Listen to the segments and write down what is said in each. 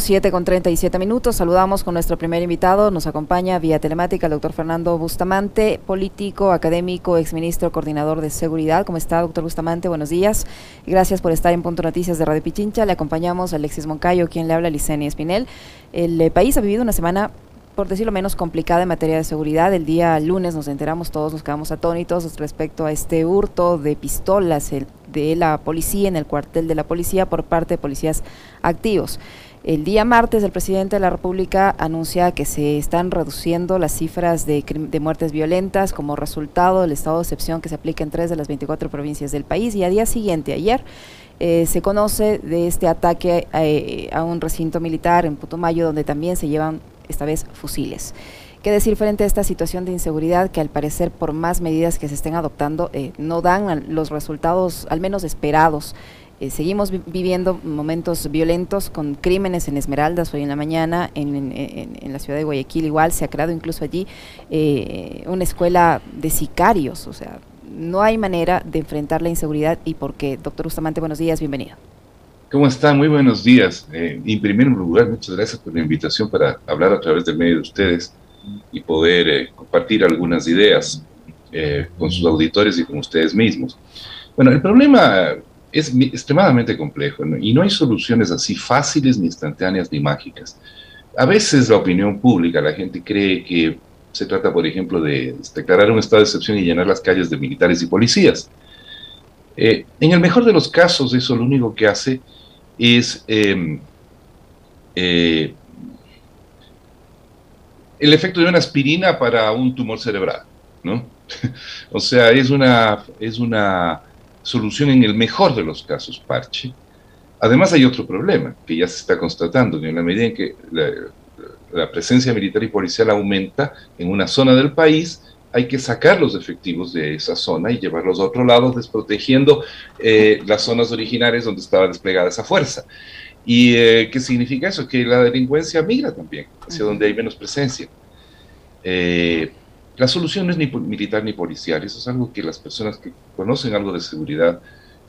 7 con 37 minutos. Saludamos con nuestro primer invitado. Nos acompaña vía telemática el doctor Fernando Bustamante, político, académico, exministro, coordinador de seguridad. ¿Cómo está, doctor Bustamante? Buenos días. Gracias por estar en Punto Noticias de Radio Pichincha. Le acompañamos a Alexis Moncayo, quien le habla, Licenia Espinel. El eh, país ha vivido una semana por decirlo menos, complicada en materia de seguridad. El día lunes nos enteramos todos, nos quedamos atónitos respecto a este hurto de pistolas de la policía en el cuartel de la policía por parte de policías activos. El día martes el presidente de la República anuncia que se están reduciendo las cifras de, muertes violentas como resultado del estado de excepción que se aplica en tres de las 24 provincias del país y a día siguiente, ayer, eh, se conoce de este ataque eh, a un recinto militar en Putumayo donde también se llevan esta vez fusiles. ¿Qué decir frente a esta situación de inseguridad que al parecer por más medidas que se estén adoptando eh, no dan los resultados al menos esperados? Eh, seguimos viviendo momentos violentos con crímenes en Esmeraldas hoy en la mañana, en, la ciudad de Guayaquil igual, se ha creado incluso allí eh, una escuela de sicarios, o sea, no hay manera de enfrentar la inseguridad y por qué. Doctor Bustamante, buenos días, bienvenido. ¿Cómo están? Muy buenos días. Eh, en primer lugar, muchas gracias por la invitación para hablar a través del medio de ustedes y poder compartir algunas ideas con sus auditores y con ustedes mismos. Bueno, el problema es extremadamente complejo y no hay soluciones así fáciles, ni instantáneas, ni mágicas. A veces la opinión pública, la gente cree que se trata, por ejemplo, de declarar un estado de excepción y llenar las calles de militares y policías. Eh, en el mejor de los casos, eso lo único que hace es em, eh, el efecto de una aspirina para un tumor cerebral, ¿no? o sea, es una, es una solución en el mejor de los casos, parche. Además hay otro problema que ya se está constatando, que en la medida en que la, presencia militar y policial aumenta en una zona del país, hay que sacar los efectivos de esa zona y llevarlos a otro lado, desprotegiendo eh, las zonas originarias donde estaba desplegada esa fuerza. ¿Y eh, qué significa eso? Que la delincuencia migra también hacia donde hay menos presencia. Eh, la solución no es ni militar ni policial, eso es algo que las personas que conocen algo de seguridad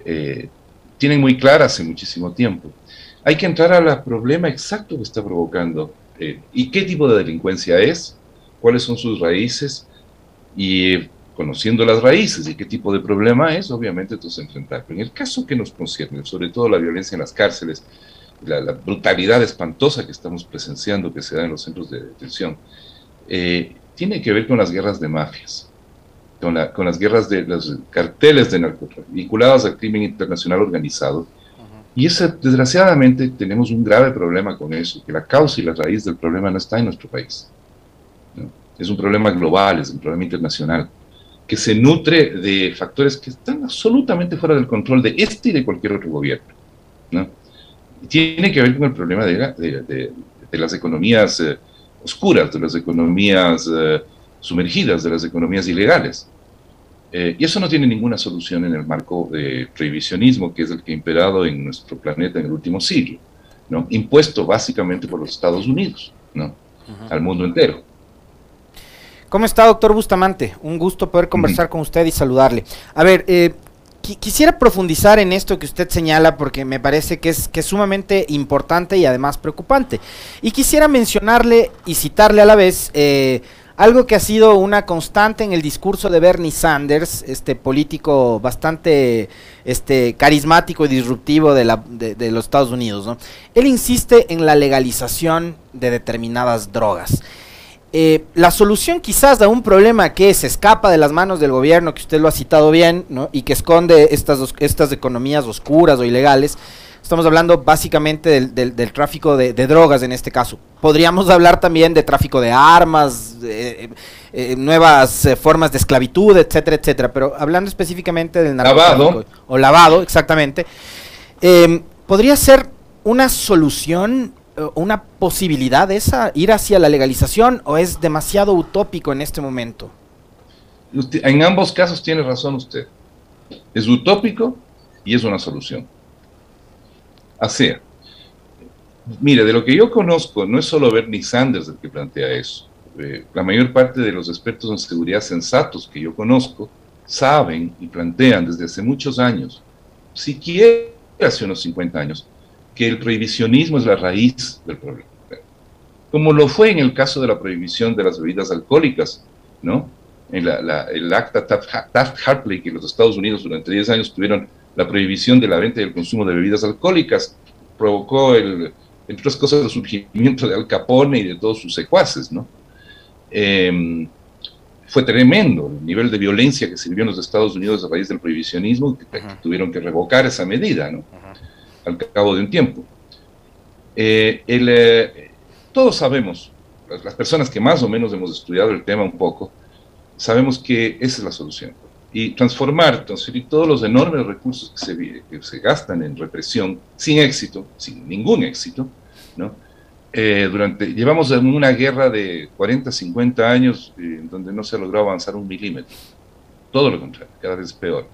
eh, tienen muy clara hace muchísimo tiempo. Hay que entrar al problema exacto que está provocando eh, y qué tipo de delincuencia es, cuáles son sus raíces y conociendo las raíces y qué tipo de problema es, obviamente entonces enfrentarlo. En el caso que nos concierne, sobre todo la violencia en las cárceles, la, la brutalidad espantosa que estamos presenciando que se da en los centros de detención, eh, tiene que ver con las guerras de mafias, con, las guerras de los carteles de narcotráfico vinculados al crimen internacional organizado. Y desgraciadamente tenemos un grave problema con eso, que la causa y la raíz del problema no está en nuestro país. Es un problema global, es un problema internacional, que se nutre de factores que están absolutamente fuera del control de este y de cualquier otro gobierno. tiene que ver con el problema de, las economías eh, oscuras, de las economías eh, sumergidas, de las economías ilegales. Eh, y eso no tiene ninguna solución en el marco de prohibicionismo, que es el que ha imperado en nuestro planeta en el último siglo, ¿no? impuesto básicamente por los Estados Unidos, ¿no? al mundo entero. ¿Cómo está, doctor Bustamante? Un gusto poder conversar con usted y saludarle. A ver, eh, quisiera profundizar en esto que usted señala porque me parece que es, que es sumamente importante y además preocupante. Y quisiera mencionarle y citarle a la vez eh, algo que ha sido una constante en el discurso de Bernie Sanders, este político bastante este, carismático y disruptivo de, la, de los Estados Unidos. Él insiste en la legalización de determinadas drogas. Eh, la solución quizás a un problema que se escapa de las manos del gobierno, que usted lo ha citado bien, y que esconde estas, estas economías oscuras o ilegales, estamos hablando básicamente del, tráfico de, drogas en este caso. Podríamos hablar también de tráfico de armas, eh, nuevas eh, formas de esclavitud, etcétera, etcétera, pero hablando específicamente del narcotráfico lavado. o lavado, exactamente, podría ser una solución eh, una posibilidad esa, ir hacia la legalización o es demasiado utópico en este momento? en ambos casos tiene razón usted. Es utópico y es una solución. Mire, de lo que yo conozco, no es solo Bernie Sanders el que plantea eso. Eh, la mayor parte de los expertos en seguridad sensatos que yo conozco saben y plantean desde hace muchos años, siquiera hace unos 50 años, que el prohibicionismo es la raíz del problema. Como lo fue en el caso de la prohibición de las bebidas alcohólicas, ¿no? En la, el acta Taft-Hartley, que los Estados Unidos durante 10 años tuvieron la prohibición de la venta y el consumo de bebidas alcohólicas, provocó, el, entre otras cosas, el surgimiento de Al Capone y de todos sus secuaces, ¿no? Em, fue tremendo el nivel de violencia que se vivió en los Estados Unidos a raíz del prohibicionismo, que, tuvieron que revocar esa medida, ¿no? Al cabo de un tiempo. Eh, eh, todos sabemos, las, personas que más o menos hemos estudiado el tema un poco, sabemos que esa es la solución. Y transformar, transferir todos los enormes recursos que se, que se gastan en represión, sin éxito, sin ningún éxito, ¿no? Eh, durante, llevamos una guerra de 40, 50 años eh, en donde no se ha logrado avanzar un milímetro. Todo lo contrario, cada vez peor.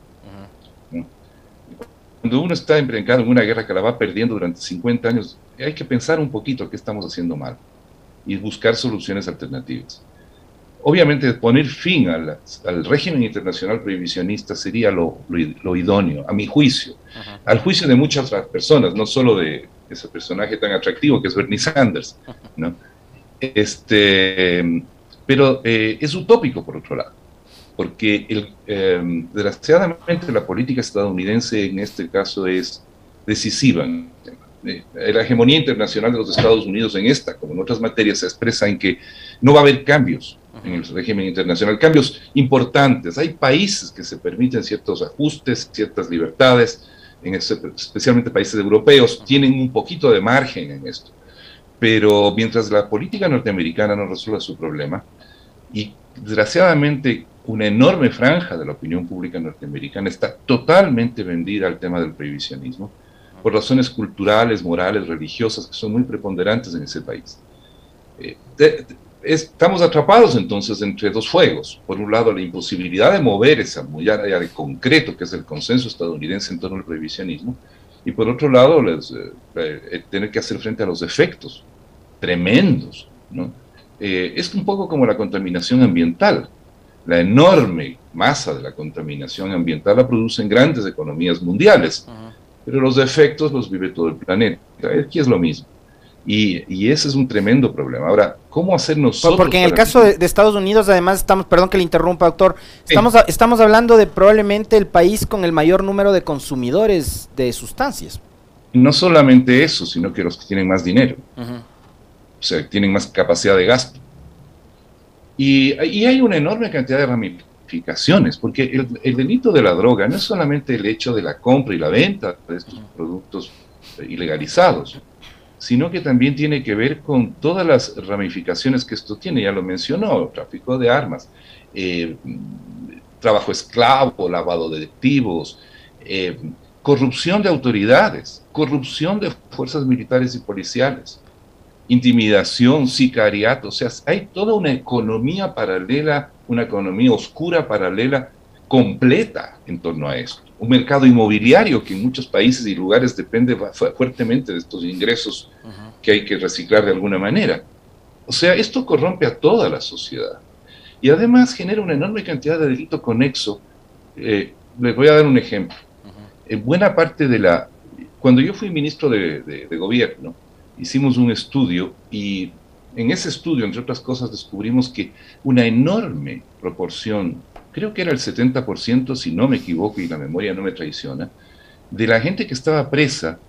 Cuando uno está empeñado en una guerra que la va perdiendo durante 50 años, hay que pensar un poquito qué estamos haciendo mal y buscar soluciones alternativas. Obviamente, poner fin al, régimen internacional prohibicionista sería lo, idóneo, a mi juicio, al juicio de muchas otras personas, no solo de, ese personaje tan atractivo que es Bernie Sanders, ¿no? Este, pero eh, es utópico por otro lado, porque el, eh, desgraciadamente la política estadounidense en este caso es decisiva. Eh, la hegemonía internacional de los Estados Unidos en esta, como en otras materias, se expresa en que no va a haber cambios en el régimen internacional, cambios importantes. Hay países que se permiten ciertos ajustes, ciertas libertades, en especialmente países europeos, tienen un poquito de margen en esto. Pero mientras la política norteamericana no resuelva su problema, y desgraciadamente una enorme franja de la opinión pública norteamericana está totalmente vendida al tema del prohibicionismo, por razones culturales, morales, religiosas, que son muy preponderantes en ese país. Eh, estamos atrapados entonces entre dos fuegos. Por un lado, la imposibilidad de mover esa área de concreto, que es el consenso estadounidense en torno al prohibicionismo, y por otro lado, les, eh, eh, tener que hacer frente a los efectos tremendos. es un poco como la contaminación ambiental. La enorme masa de la contaminación ambiental la producen grandes economías mundiales, pero los efectos los vive todo el planeta. Aquí es lo mismo. Y, ese es un tremendo problema. Ahora, ¿cómo hacer nosotros? Porque en el caso de, Estados Unidos, además, estamos, perdón que le interrumpa, doctor, estamos, estamos hablando de probablemente el país con el mayor número de consumidores de sustancias. No solamente eso, sino que los que tienen más dinero. O sea, tienen más capacidad de gasto. Y, hay una enorme cantidad de ramificaciones, porque el, el, delito de la droga no es solamente el hecho de la compra y la venta de estos productos ilegalizados sino que también tiene que ver con todas las ramificaciones que esto tiene, ya lo mencionó, tráfico de armas, eh, trabajo esclavo, lavado de activos, eh, corrupción de autoridades, corrupción de fuerzas militares y policiales, intimidación, sicariato, o sea, hay toda una economía paralela, una economía oscura paralela completa en torno a esto. Un mercado inmobiliario que en muchos países y lugares depende fuertemente de estos ingresos que hay que reciclar de alguna manera. O sea, esto corrompe a toda la sociedad. Y además genera una enorme cantidad de delito conexo. Eh, les voy a dar un ejemplo. En buena parte de la... Cuando yo fui ministro de, de gobierno, hicimos un estudio y en ese estudio, entre otras cosas, descubrimos que una enorme proporción creo que era el 70%, si no me equivoco y la memoria no me traiciona, de la gente que estaba presa,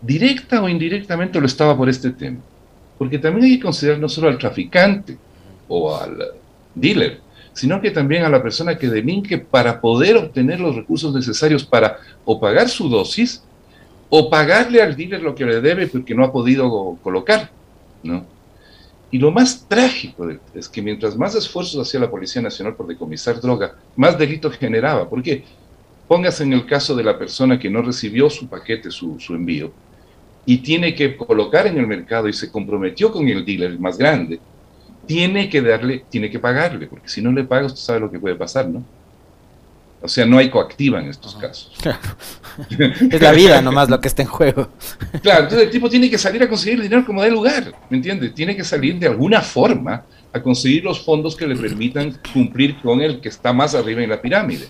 directa o indirectamente lo estaba por este tema. Porque también hay que considerar no solo al traficante o al dealer, sino que también a la persona que delinque para poder obtener los recursos necesarios para o pagar su dosis o pagarle al dealer lo que le debe porque no ha podido colocar, ¿no? Y lo más trágico es que mientras más esfuerzos hacía la Policía Nacional por decomisar droga, más delito generaba. Porque póngase en el caso de la persona que no recibió su paquete, su, envío, y tiene que colocar en el mercado y se comprometió con el dealer más grande, tiene que darle, tiene que pagarle, porque si no le paga, usted sabe lo que puede pasar, ¿no? O sea, no hay coactiva en estos casos. Claro. es la vida nomás lo que está en juego. Claro, entonces el tipo tiene que salir a conseguir dinero como de lugar, ¿me entiendes? Tiene que salir de alguna forma a conseguir los fondos que le permitan cumplir con el que está más arriba en la pirámide.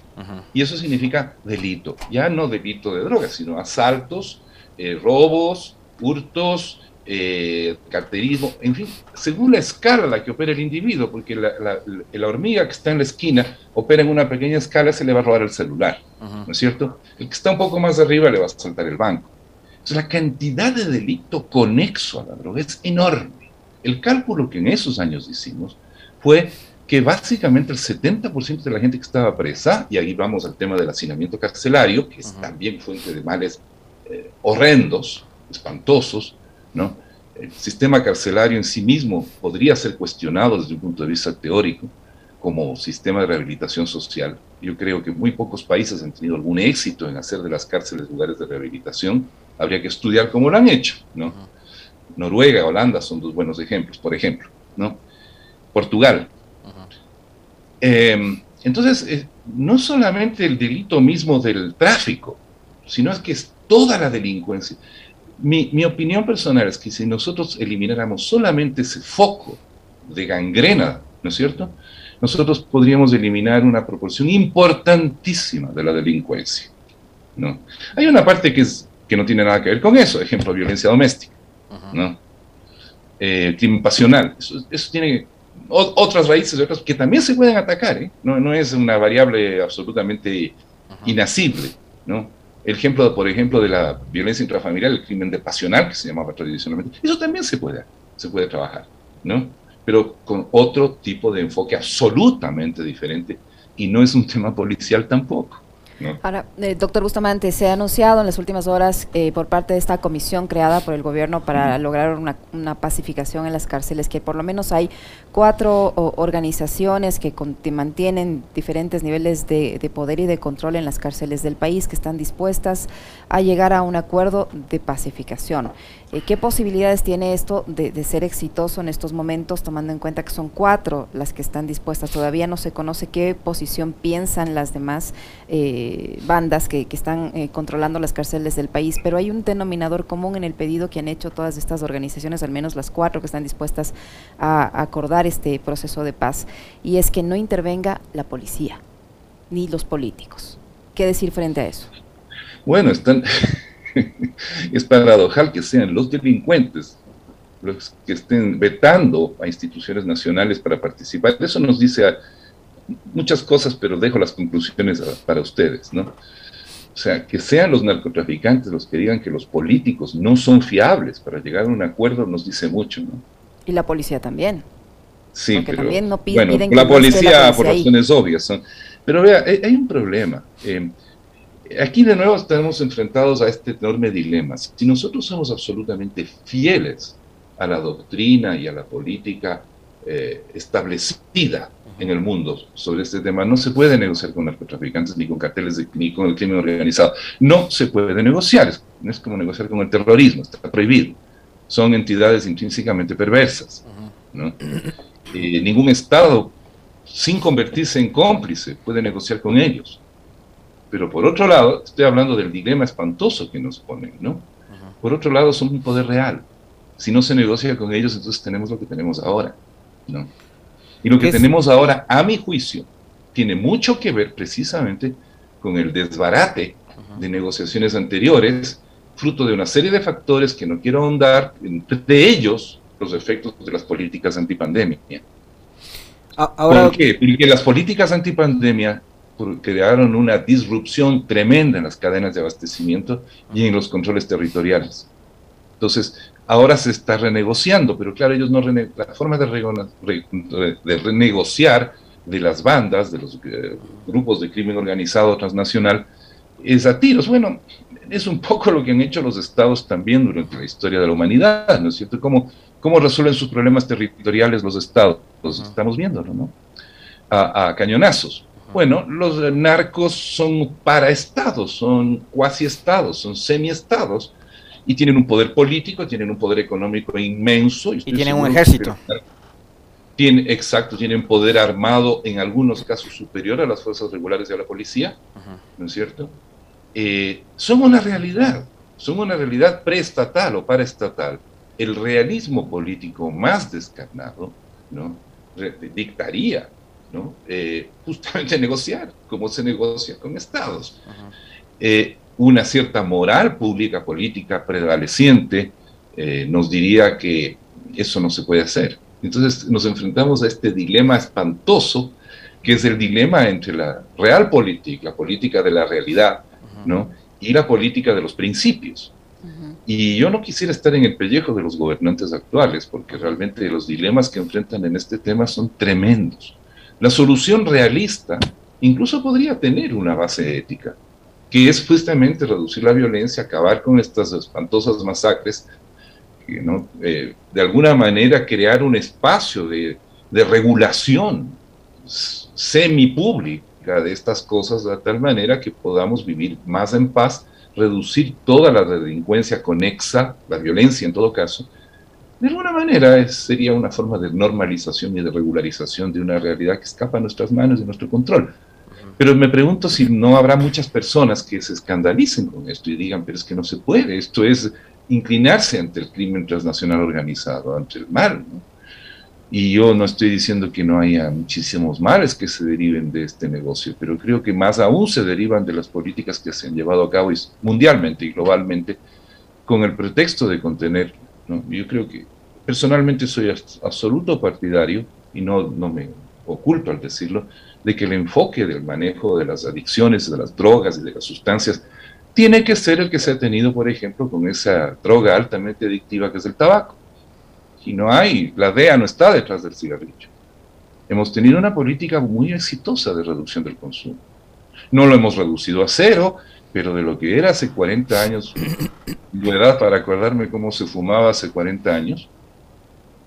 Y eso significa delito, ya no delito de drogas, sino asaltos, eh, robos, hurtos, eh, carterismo, en fin, según la escala a la que opera el individuo, porque la, hormiga que está en la esquina opera en una pequeña escala, se le va a robar el celular, ¿no es cierto? El que está un poco más arriba le va a saltar el banco. Entonces, la cantidad de delito conexo a la droga es enorme. El cálculo que en esos años hicimos fue que básicamente el 70% de la gente que estaba presa, y ahí vamos al tema del hacinamiento carcelario, que es también fuente de males eh, horrendos, espantosos, ¿no? El sistema carcelario en sí mismo podría ser cuestionado desde un punto de vista teórico como sistema de rehabilitación social. Yo creo que muy pocos países han tenido algún éxito en hacer de las cárceles lugares de rehabilitación. Habría que estudiar cómo lo han hecho, ¿no? Noruega, Holanda son dos buenos ejemplos, por ejemplo, ¿no? Portugal. Em, entonces, eh, no solamente el delito mismo del tráfico, sino es que es toda la delincuencia. Mi, mi, opinión personal es que si nosotros elimináramos solamente ese foco de gangrena, ¿no es cierto? Nosotros podríamos eliminar una proporción importantísima de la delincuencia. ¿no? Hay una parte que, es, que no tiene nada que ver con eso, ejemplo, violencia doméstica, ¿no? Eh, crimen pasional. Eso, eso tiene otras raíces otras que también se pueden atacar, ¿eh? no, no es una variable absolutamente inasible, ¿no? El ejemplo, por ejemplo, de la violencia intrafamiliar, el crimen de pasional, que se llamaba tradicionalmente, eso también se puede, se puede trabajar, ¿no? Pero con otro tipo de enfoque absolutamente diferente y no es un tema policial tampoco. Ahora, eh, doctor Bustamante, se ha anunciado en las últimas horas eh, por parte de esta comisión creada por el gobierno para lograr una, pacificación en las cárceles que por lo menos hay cuatro organizaciones que mantienen diferentes niveles de, de, poder y de control en las cárceles del país que están dispuestas a llegar a un acuerdo de pacificación. Eh, ¿Qué posibilidades tiene esto de, ser exitoso en estos momentos, tomando en cuenta que son cuatro las que están dispuestas? Todavía no se conoce qué posición piensan las demás eh, bandas que, están eh, controlando las cárceles del país, pero hay un denominador común en el pedido que han hecho todas estas organizaciones, al menos las cuatro que están dispuestas a acordar este proceso de paz, y es que no intervenga la policía ni los políticos. ¿Qué decir frente a eso? Bueno, están... es paradojal que sean los delincuentes los que estén vetando a instituciones nacionales para participar. Eso nos dice muchas cosas, pero dejo las conclusiones para ustedes, ¿no? O sea, que sean los narcotraficantes los que digan que los políticos no son fiables para llegar a un acuerdo nos dice mucho, ¿no? Y la policía también. Sí, pero, también no piden, bueno, la, policía, por razones obvias son. Pero vea, hay, un problema. Eh, aquí de nuevo estamos enfrentados a este enorme dilema. Si nosotros somos absolutamente fieles a la doctrina y a la política eh, establecida en el mundo sobre este tema, no se puede negociar con narcotraficantes ni con carteles ni con el crimen organizado. No se puede negociar, no es como negociar con el terrorismo, está prohibido. Son entidades intrínsecamente perversas. ningún Estado, sin convertirse en cómplice, puede negociar con ellos. Pero por otro lado, estoy hablando del dilema espantoso que nos ponen, ¿no? Por otro lado, son un poder real. Si no se negocia con ellos, entonces tenemos lo que tenemos ahora, ¿no? Y lo que tenemos ahora, a mi juicio, tiene mucho que ver precisamente con el desbarate de negociaciones anteriores, fruto de una serie de factores que no quiero ahondar, entre ellos los efectos de las políticas antipandemia. Ahora, ¿Por qué? Porque las políticas antipandemia crearon una disrupción tremenda en las cadenas de abastecimiento y en los controles territoriales. Entonces, ahora se está renegociando, pero claro, ellos no la forma de, renegociar de las bandas, de los eh, grupos de crimen organizado transnacional, es a tiros. Bueno, es un poco lo que han hecho los estados también durante la historia de la humanidad, ¿no es cierto? ¿Cómo, cómo resuelven sus problemas territoriales los estados? Los estamos viéndolo, ¿no? a cañonazos. Bueno, los narcos son paraestados, son cuasi estados, son semiestados y tienen un poder político, tienen un poder económico inmenso. Y, tienen un ejército. Tiene, exacto, tienen poder armado en algunos casos superior a las fuerzas regulares de la policía, ¿no es cierto? Eh, son una realidad, son una realidad preestatal o paraestatal. El realismo político más descarnado ¿no? dictaría ¿no? Eh, justamente negociar, como se negocia con estados. Eh, una cierta moral pública, política prevaleciente, eh, nos diría que eso no se puede hacer. Entonces nos enfrentamos a este dilema espantoso, que es el dilema entre la real política, la política de la realidad, ¿no? y la política de los principios. Y yo no quisiera estar en el pellejo de los gobernantes actuales, porque realmente los dilemas que enfrentan en este tema son tremendos. La solución realista incluso podría tener una base ética, que es justamente reducir la violencia, acabar con estas espantosas masacres. Eh, de alguna manera crear un espacio de, de regulación semipública de estas cosas, de tal manera que podamos vivir más en paz reducir toda la delincuencia conexa, la violencia en todo caso, de alguna manera sería una forma de normalización y de regularización de una realidad que escapa a nuestras manos y de nuestro control. Pero me pregunto si no habrá muchas personas que se escandalicen con esto y digan, pero es que no se puede, esto es inclinarse ante el crimen transnacional organizado, ante el mal. Y yo no estoy diciendo que no haya muchísimos males que se deriven de este negocio, pero creo que más aún se derivan de las políticas que se han llevado a cabo mundialmente y globalmente con el pretexto de contener. ¿no? Yo creo que personalmente soy absoluto partidario, y no, no me oculto al decirlo, de que el enfoque del manejo de las adicciones, de las drogas y de las sustancias tiene que ser el que se ha tenido, por ejemplo, con esa droga altamente adictiva que es el tabaco y no hay, la DEA no está detrás del cigarrillo. Hemos tenido una política muy exitosa de reducción del consumo. No lo hemos reducido a cero, pero de lo que era hace 40 años, de edad para acordarme cómo se fumaba hace 40 años,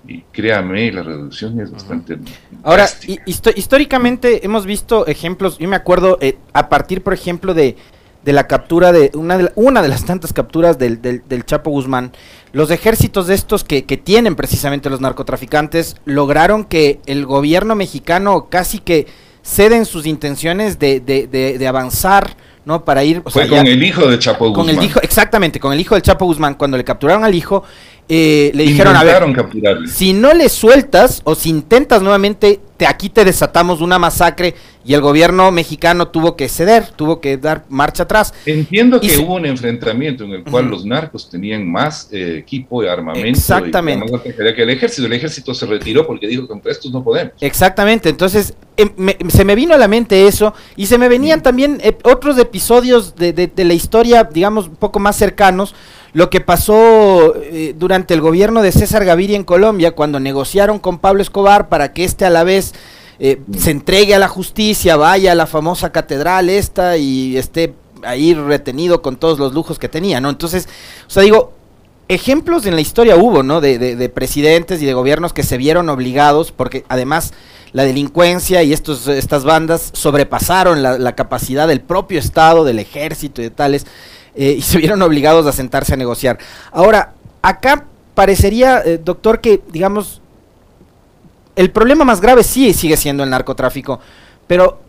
y créame, la reducción es bastante... Ahora, históricamente hemos visto ejemplos, yo me acuerdo, eh, a partir, por ejemplo, de de la captura de una de, una de las tantas capturas del, del, Chapo Guzmán, los ejércitos de estos que, que, tienen precisamente los narcotraficantes lograron que el gobierno mexicano casi que ceden sus intenciones de, de, de avanzar, ¿no? Para ir... Fue con el hijo de Chapo Guzmán. Con el hijo, exactamente, con el hijo del Chapo Guzmán. Cuando le capturaron al hijo, eh, le dijeron, a ver, si no le sueltas o si intentas nuevamente, te, aquí te desatamos una masacre y el gobierno mexicano tuvo que ceder, tuvo que dar marcha atrás. Entiendo que hubo un enfrentamiento en el cual los narcos tenían más eh, equipo y armamento. Exactamente. que el ejército, el ejército se retiró porque dijo, contra estos no podemos. Exactamente, entonces em, se me vino a la mente eso y se me venían también eh, otros episodios de, de la historia, digamos, un poco más cercanos lo que pasó eh, durante el gobierno de César Gaviria en Colombia, cuando negociaron con Pablo Escobar para que éste a la vez eh, se entregue a la justicia, vaya a la famosa catedral esta y esté ahí retenido con todos los lujos que tenía, ¿no? Entonces, o sea, digo, ejemplos en la historia hubo, ¿no? De, de, presidentes y de gobiernos que se vieron obligados, porque además la delincuencia y estos, estas bandas sobrepasaron la, la capacidad del propio Estado, del ejército y de tales, eh, y se vieron obligados a sentarse a negociar. Ahora, acá parecería, eh, doctor, que, digamos, el problema más grave sí sigue siendo el narcotráfico, pero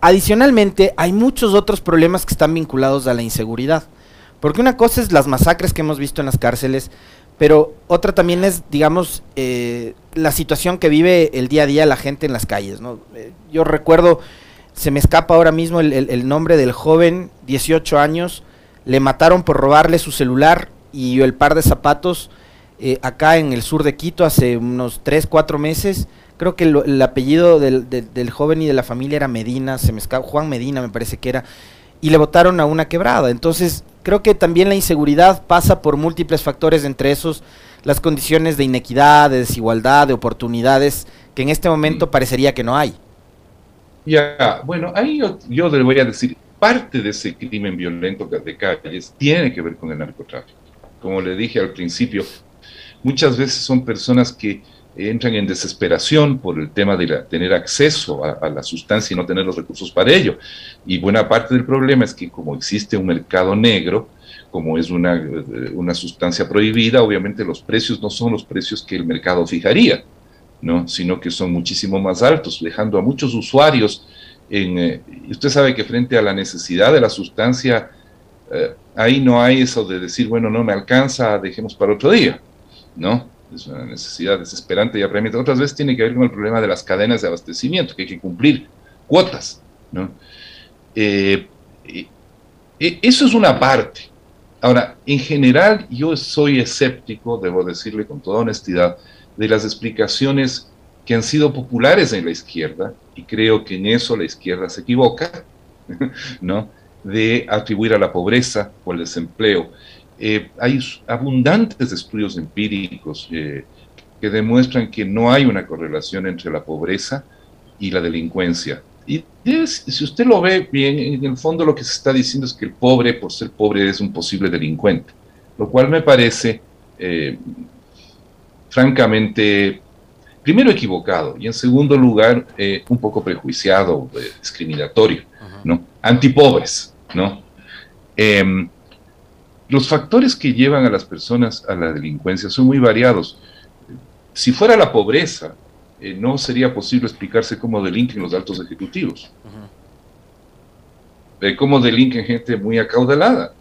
adicionalmente hay muchos otros problemas que están vinculados a la inseguridad. Porque una cosa es las masacres que hemos visto en las cárceles, pero otra también es, digamos, eh, la situación que vive el día a día la gente en las calles. ¿no? yo recuerdo, se me escapa ahora mismo el, el nombre del joven, 18 años, le mataron por robarle su celular y el par de zapatos eh, acá en el sur de Quito hace unos 3, 4 meses. Creo que el apellido del, del, joven y de la familia era Medina, se me escapa, Juan Medina me parece que era, y le votaron a una quebrada. Entonces, creo que también la inseguridad pasa por múltiples factores, entre esos las condiciones de inequidad, de desigualdad, de oportunidades, que en este momento mm. parecería que no hay. Ya, bueno, ahí yo, yo le voy a decir, parte de ese crimen violento de calles tiene que ver con el narcotráfico. Como le dije al principio, muchas veces son personas que entran en desesperación por el tema de tener acceso a, a, la sustancia y no tener los recursos para ello. Y buena parte del problema es que como existe un mercado negro, como es una, una sustancia prohibida, obviamente los precios no son los precios que el mercado fijaría, ¿no? sino que son muchísimo más altos, dejando a muchos usuarios eh, usted sabe que frente a la necesidad de la sustancia, eh, ahí no hay eso de decir, bueno, no me alcanza, dejemos para otro día, ¿no? Es una necesidad desesperante y apremiante. Otras veces tiene que ver con el problema de las cadenas de abastecimiento, que hay que cumplir cuotas, ¿no? Eh, eso es una parte. Ahora, en general yo soy escéptico, debo decirle con toda honestidad, de las explicaciones que han sido populares en la izquierda, y creo que en eso la izquierda se equivoca, ¿no? de atribuir a la pobreza o al desempleo. Eh, hay abundantes estudios empíricos eh, que demuestran que no hay una correlación entre la pobreza y la delincuencia. Y si usted lo ve bien, en el fondo lo que se está diciendo es que el pobre, por ser pobre, es un posible delincuente, lo cual me parece eh, francamente, primero equivocado y en segundo lugar un poco prejuiciado, discriminatorio, ¿no? Antipobres, ¿no? Em, los factores que llevan a las personas a la delincuencia son muy variados. Si fuera la pobreza, eh, no sería posible explicarse cómo delinquen los altos ejecutivos. Cómo delinquen gente muy acaudalada.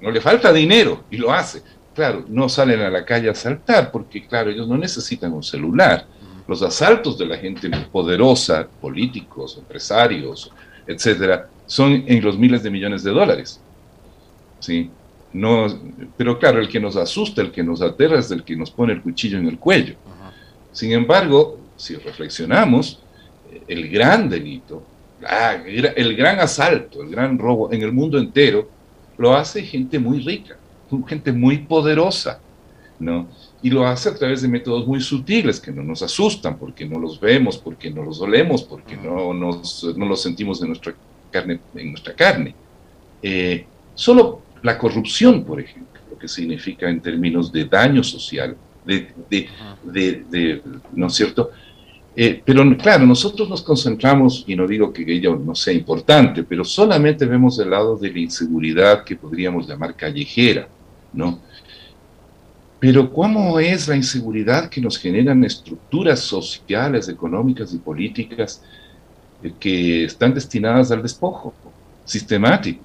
no le falta dinero y lo hace. Claro, no salen a la calle a asaltar porque, claro, ellos no necesitan un celular. Los asaltos de la gente poderosa, políticos, empresarios, etcétera, son en los miles de millones de dólares. ¿Sí? No, pero claro, el que nos asusta, el que nos aterra es el que nos pone el cuchillo en el cuello. Sin embargo, si reflexionamos, el gran delito, el gran asalto, el gran robo en el mundo entero, lo hace gente muy rica, gente muy poderosa, ¿no? Y lo hace a través de métodos muy sutiles que no nos asustan porque no los vemos, porque no los olemos, porque no, nos, no los sentimos en nuestra carne. En nuestra carne. Eh, solo la corrupción, por ejemplo, lo que significa en términos de daño social, de, de, ¿no es cierto? Eh, pero claro, nosotros nos concentramos, y no digo que ello no sea importante, pero solamente vemos el lado de la inseguridad que podríamos llamar callejera, ¿no? Pero ¿cómo es la inseguridad que nos generan estructuras sociales, económicas y políticas eh, que están destinadas al despojo sistemático?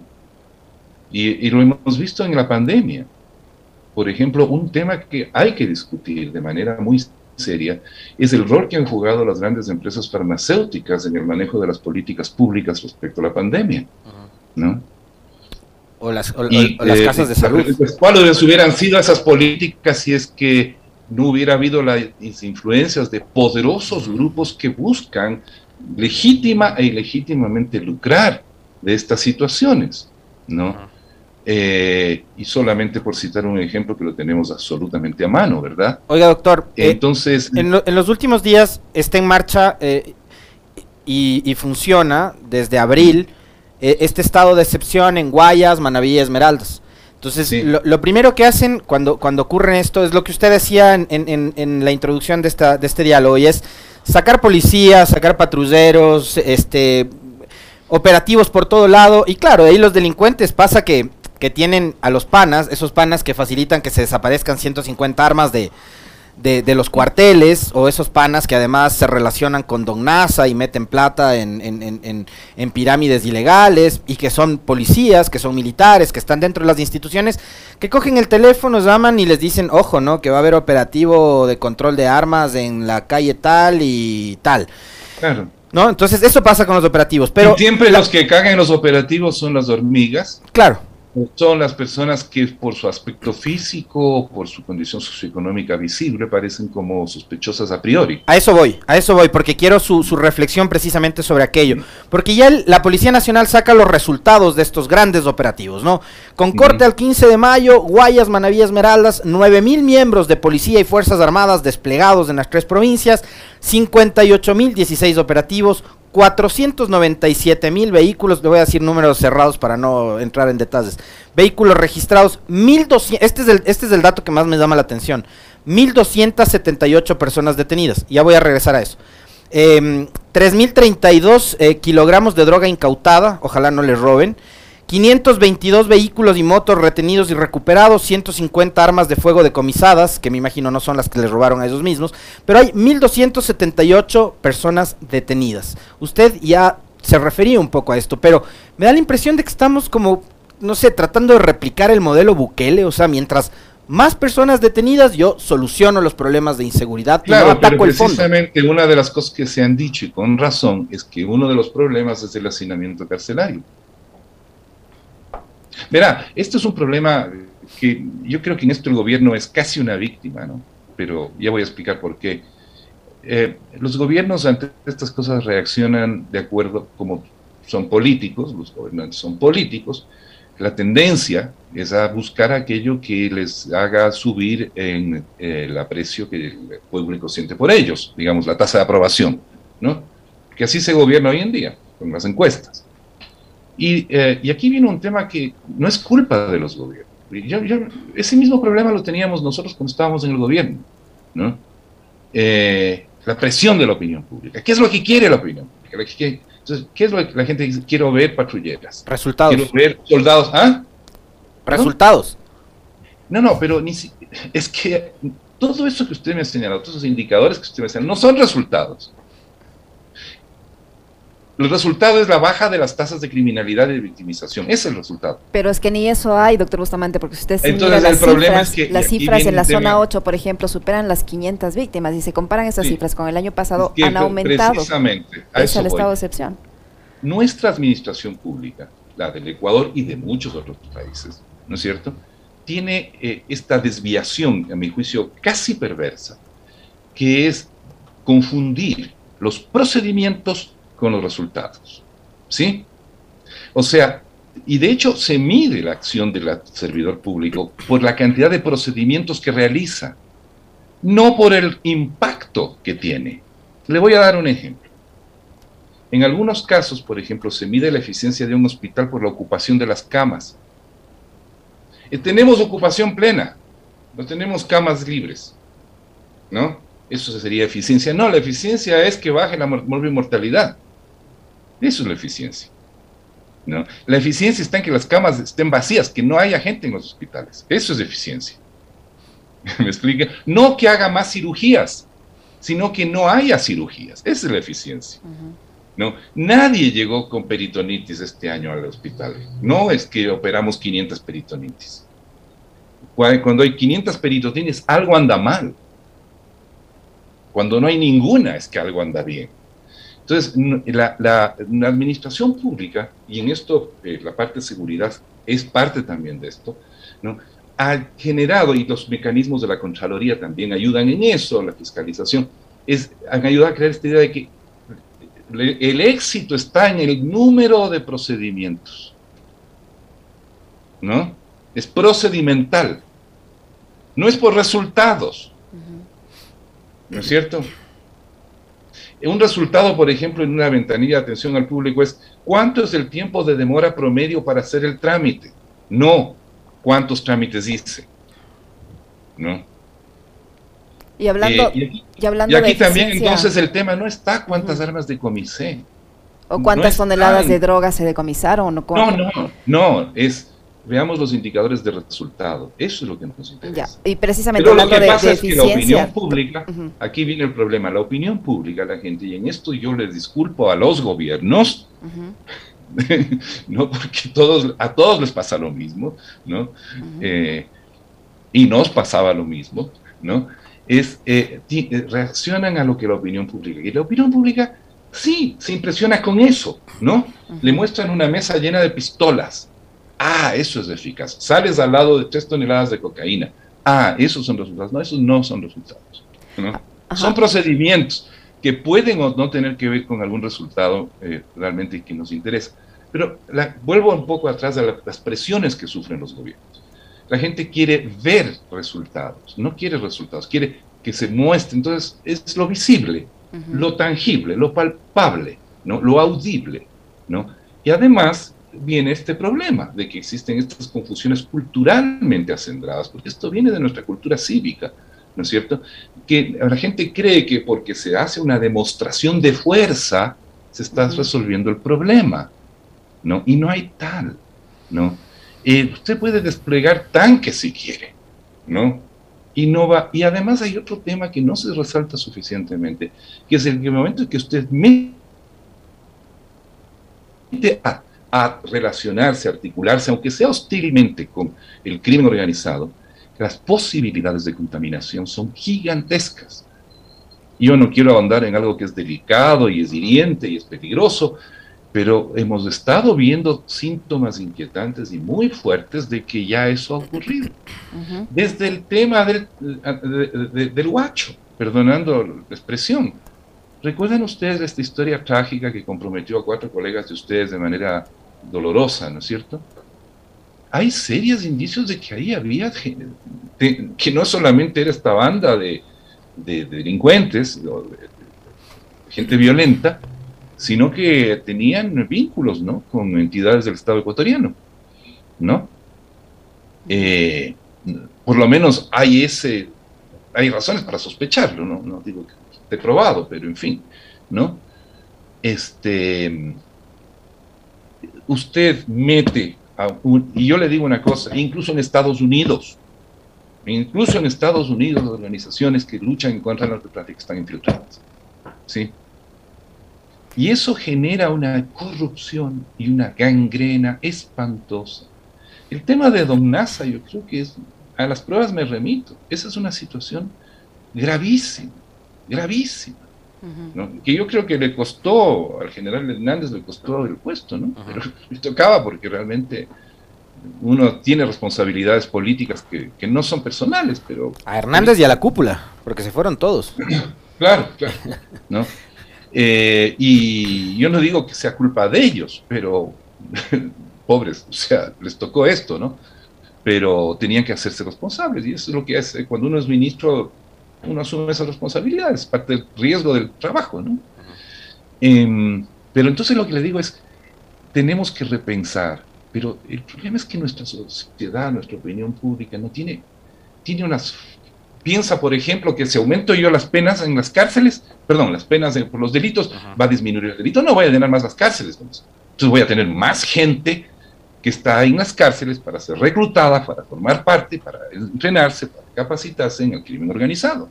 Y, lo hemos visto en la pandemia. Por ejemplo, un tema que hay que discutir de manera muy seria es el rol que han jugado las grandes empresas farmacéuticas en el manejo de las políticas públicas respecto a la pandemia. ¿no? O las, las eh, casas de salud. ¿Cuáles hubieran sido esas políticas si es que no hubiera habido las influencias de poderosos grupos que buscan legítima e ilegítimamente lucrar de estas situaciones? ¿no? Eh, y solamente por citar un ejemplo que lo tenemos absolutamente a mano, ¿verdad? Oiga, doctor, eh, entonces... en, los últimos días está en marcha eh, y, funciona desde abril este estado de excepción en Guayas, Manaví y Esmeraldas. Entonces, lo, primero que hacen cuando, cuando ocurre esto es lo que usted decía en, en, en la introducción de, esta, de este diálogo, y es sacar policías, sacar patrulleros, este, operativos por todo lado. Y claro, ahí los delincuentes pasa que que tienen a los panas, esos panas que facilitan que se desaparezcan 150 armas de, de, los cuarteles, o esos panas que además se relacionan con Don NASA y meten plata en, en, en, pirámides ilegales, y que son policías, que son militares, que están dentro de las instituciones, que cogen el teléfono, llaman y les dicen, ojo, ¿no? Que va a haber operativo de control de armas en la calle tal y tal. Claro. ¿No? Entonces, eso pasa con los operativos. Pero siempre los que cagan los operativos son las hormigas. Claro son las personas que por su aspecto físico, por su condición socioeconómica visible, parecen como sospechosas a priori. A eso voy, a eso voy, porque quiero su, reflexión precisamente sobre aquello. Porque ya la Policía Nacional saca los resultados de estos grandes operativos, ¿no? Con corte al 15 de mayo, Guayas, Manaví, Esmeraldas, 9 mil miembros de Policía y Fuerzas Armadas desplegados en las tres provincias, 58 mil 16 operativos, 497 mil vehículos, le voy a decir números cerrados para no entrar en detalles. Vehículos registrados, 1200, este es el, este es el dato que más me llama la atención. 1278 personas detenidas. Ya voy a regresar a eso. Eh, 3032 eh, kilogramos de droga incautada, ojalá no les roben. 522 vehículos y motos retenidos y recuperados, 150 armas de fuego decomisadas, que me imagino no son las que les robaron a esos mismos, pero hay 1278 personas detenidas. Usted ya se refería un poco a esto, pero me da la impresión de que estamos como, no sé, tratando de replicar el modelo Bukele, o sea, mientras más personas detenidas, yo soluciono los problemas de inseguridad claro, y no ataco el fondo. Precisamente una de las cosas que se han dicho y con razón es que uno de los problemas es el hacinamiento carcelario. Verá, esto es un problema que yo creo que en esto el gobierno es casi una víctima, ¿no? Pero ya voy a explicar por qué. Eh, los gobiernos ante estas cosas reaccionan de acuerdo como son políticos, los gobernantes son políticos, la tendencia es a buscar aquello que les haga subir en eh, el aprecio que el público siente por ellos, digamos, la tasa de aprobación, ¿no? Que así se gobierna hoy en día, con las encuestas. Y, eh, y aquí viene un tema que no es culpa de los gobiernos. ese mismo problema lo teníamos nosotros cuando estábamos en el gobierno, ¿no? Eh, la presión de la opinión pública. ¿Qué es lo que quiere la opinión pública? Entonces, ¿qué es lo que la gente dice? Quiero ver patrulleras. Resultados. Quiero ver soldados. ¿Ah? Resultados. No, no, pero ni si, es que todo eso que usted me ha señalado, todos esos indicadores que usted me ha señalado, no son resultados. El resultado es la baja de las tasas de criminalidad y de victimización. Ese es el resultado. Pero es que ni eso hay, doctor Bustamante, porque si usted se Entonces, mira las el problema cifras, es que, las cifras en la zona 8, por ejemplo, superan las 500 víctimas y se comparan esas Sí. cifras con el año pasado, que han aumentado. Precisamente, a Es el voy. estado de excepción. Nuestra administración pública, la del Ecuador y de muchos otros países, ¿no es cierto?, tiene eh, esta desviación, a mi juicio, casi perversa, que es confundir los procedimientos con los resultados. ¿Sí? O sea, y de hecho se mide la acción del servidor público por la cantidad de procedimientos que realiza, no por el impacto que tiene. Le voy a dar un ejemplo. En algunos casos, por ejemplo, se mide la eficiencia de un hospital por la ocupación de las camas. Eh, tenemos ocupación plena, no tenemos camas libres, ¿no? Eso sería eficiencia. No, la eficiencia es que baje la mor- mortalidad. Eso es la eficiencia. ¿no? La eficiencia está en que las camas estén vacías, que no haya gente en los hospitales. Eso es eficiencia. ¿Me explica? No que haga más cirugías, sino que no haya cirugías. Esa es la eficiencia. ¿no? Nadie llegó con peritonitis este año al hospital. No es que operamos 500 peritonitis. Cu- Cuando hay 500 peritonitis, algo anda mal. Cuando no hay ninguna, es que algo anda bien. Entonces, la, la- la administración pública, y en esto eh, la parte de seguridad es parte también de esto, ¿no? ha generado, y los mecanismos de la Contraloría también ayudan en eso, la fiscalización, es, han ayudado a crear esta idea de que el éxito está en el número de procedimientos, ¿no? Es procedimental, no es por resultados, ¿no es cierto? Un resultado, por ejemplo, en una ventanilla de atención al público es cuánto es el tiempo de demora promedio para hacer el trámite, no cuántos trámites hice, ¿no? Y hablando, Eh, y aquí, y hablando y aquí de también entonces el tema no está cuántas armas decomisé. o cuántas no toneladas de drogas se decomisaron, o No, no, no, es veamos los indicadores de resultado. Eso es lo que nos Ya, interesa. y precisamente Pero lo que de, pasa de es que la opinión pública, aquí viene el problema, la opinión pública, la gente, y en esto yo les disculpo a los gobiernos, no porque todos, a todos les pasa lo mismo, ¿no? Eh, y nos pasaba lo mismo, ¿no? Es, eh, eh, reaccionan a lo que la opinión pública, y la opinión pública sí, se impresiona con eso, ¿no? Le muestran una mesa llena de pistolas. Ah, eso es eficaz. Sales al lado de tres toneladas de cocaína. Ah, esos son resultados. No, esos no son resultados. ¿no? Son procedimientos que pueden o no tener que ver con algún resultado eh, realmente que nos interesa. Pero la- vuelvo un poco atrás a la- las presiones que sufren los gobiernos. La gente quiere ver resultados, no quiere resultados, quiere que se muestre. Entonces, es lo visible, lo tangible, lo palpable, ¿no? lo audible. ¿no? Y además viene este problema de que existen estas confusiones culturalmente acendradas, porque esto viene de nuestra cultura cívica, ¿no es cierto? Que la gente cree que porque se hace una demostración de fuerza, se está resolviendo el problema, ¿no? Y no hay tal, ¿no? Eh, usted puede desplegar tanques si quiere, ¿no? Y no va, y además hay otro tema que no se resalta suficientemente, que es el momento en que usted mete a, a relacionarse, a articularse, aunque sea hostilmente con el crimen organizado, las posibilidades de contaminación son gigantescas. Yo no quiero ahondar en algo que es delicado y es hiriente y es peligroso, pero hemos estado viendo síntomas inquietantes y muy fuertes de que ya eso ha ocurrido. Desde el tema del, del guacho, perdonando la expresión. ¿Recuerdan ustedes esta historia trágica que comprometió a cuatro colegas de ustedes de manera dolorosa, ¿no es cierto? Hay serios indicios de que ahí había, que no solamente era esta banda de, de, delincuentes, gente violenta, sino que tenían vínculos, ¿no? Con entidades del Estado ecuatoriano, ¿no? Eh, por lo menos hay ese, hay razones para sospecharlo, ¿no? No digo que esté probado, pero en fin, ¿no? Este, usted mete a un, y yo le digo una cosa, incluso en Estados Unidos, incluso en Estados Unidos, organizaciones que luchan contra el narcotráfico están infiltradas, ¿sí? Y eso genera una corrupción y una gangrena espantosa. El tema de Don Nasa, yo creo que es, a las pruebas me remito, esa es una situación gravísima, gravísima. que yo creo que le costó al general Hernández, le costó el puesto, ¿no? Pero le tocaba porque realmente uno tiene responsabilidades políticas que, que, no son personales, pero... A Hernández y a la cúpula, porque se fueron todos. claro, claro, ¿no? Eh, y yo no digo que sea culpa de ellos, pero pobres, o sea, les tocó esto, ¿no? Pero tenían que hacerse responsables y eso es lo que hace cuando uno es ministro, uno asume esas responsabilidades, es parte del riesgo del trabajo, ¿no? Em, pero entonces lo que le digo es, tenemos que repensar, pero el problema es que nuestra sociedad, nuestra opinión pública no tiene, tiene unas piensa, por ejemplo, que si aumento yo las penas en las cárceles, perdón, las penas por los delitos, va a disminuir el delito, no voy a llenar más las cárceles. Entonces, voy a tener más gente que está en las cárceles para ser reclutada, para formar parte, para entrenarse, para capacitarse en el crimen organizado.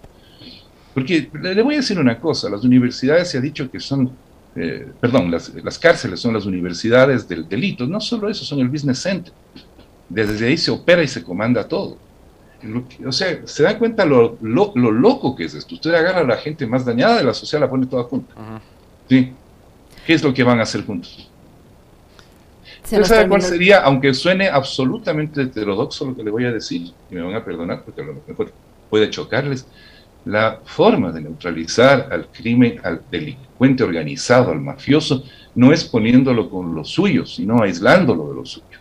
Porque le, voy a decir una cosa, las universidades se ha dicho que son, eh, perdón, las, las, cárceles son las universidades del delito, no solo eso, son el business center. Desde ahí se opera y se comanda todo o sea, se dan cuenta lo, lo, loco que es esto. Usted agarra a la gente más dañada de la sociedad, la pone toda junta. ¿Sí? ¿Qué es lo que van a hacer juntos? ¿Usted sabe cuál sería, aunque suene absolutamente heterodoxo lo que le voy a decir, y me van a perdonar porque a lo mejor puede chocarles, la forma de neutralizar al crimen, al delincuente organizado, al mafioso, no es poniéndolo con los suyos, sino aislándolo de los suyos.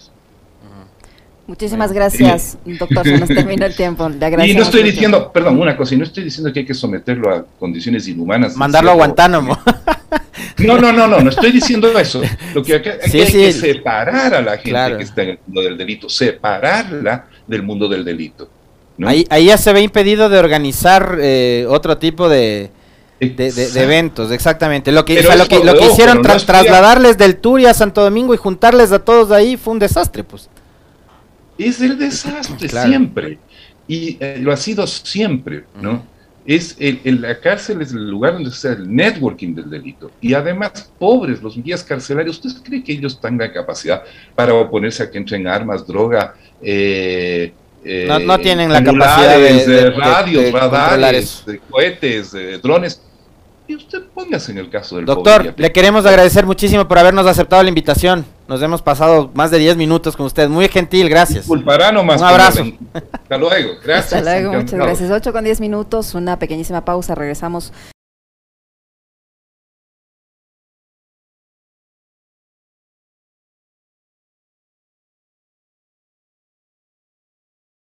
Muchísimas gracias, doctor. Se nos terminó el tiempo. y no estoy diciendo, perdón, una cosa, y no estoy diciendo que hay que someterlo a condiciones inhumanas. Mandarlo a Guantánamo. No, no, no, no, no estoy diciendo eso. Lo que, hay que separar a la gente que está en el mundo del delito, separarla del mundo del delito. Ahí, ahí ya se ve impedido de organizar eh, otro tipo de, de, eventos, exactamente. Lo que, lo que, lo que hicieron tras trasladarles del Turia a Santo Domingo y juntarles a todos ahí fue un desastre, pues es el desastre siempre. Y eh, lo ha sido siempre, ¿no? Es el, la cárcel es el lugar donde se el networking del delito. Y además, pobres, los guías carcelarios, ¿usted cree que ellos tengan capacidad para oponerse a que entren armas, droga? Eh, eh no, tienen la capacidad de, radios, radares, de cohetes, de drones y usted póngase en el caso del Doctor, le queremos agradecer muchísimo por habernos aceptado la invitación. Nos hemos pasado más de 10 minutos con usted. Muy gentil, gracias. Disculpará nomás. Un abrazo. Hasta luego, gracias. Hasta luego, muchas gracias. 8 con 10 minutos, una pequeñísima pausa. Regresamos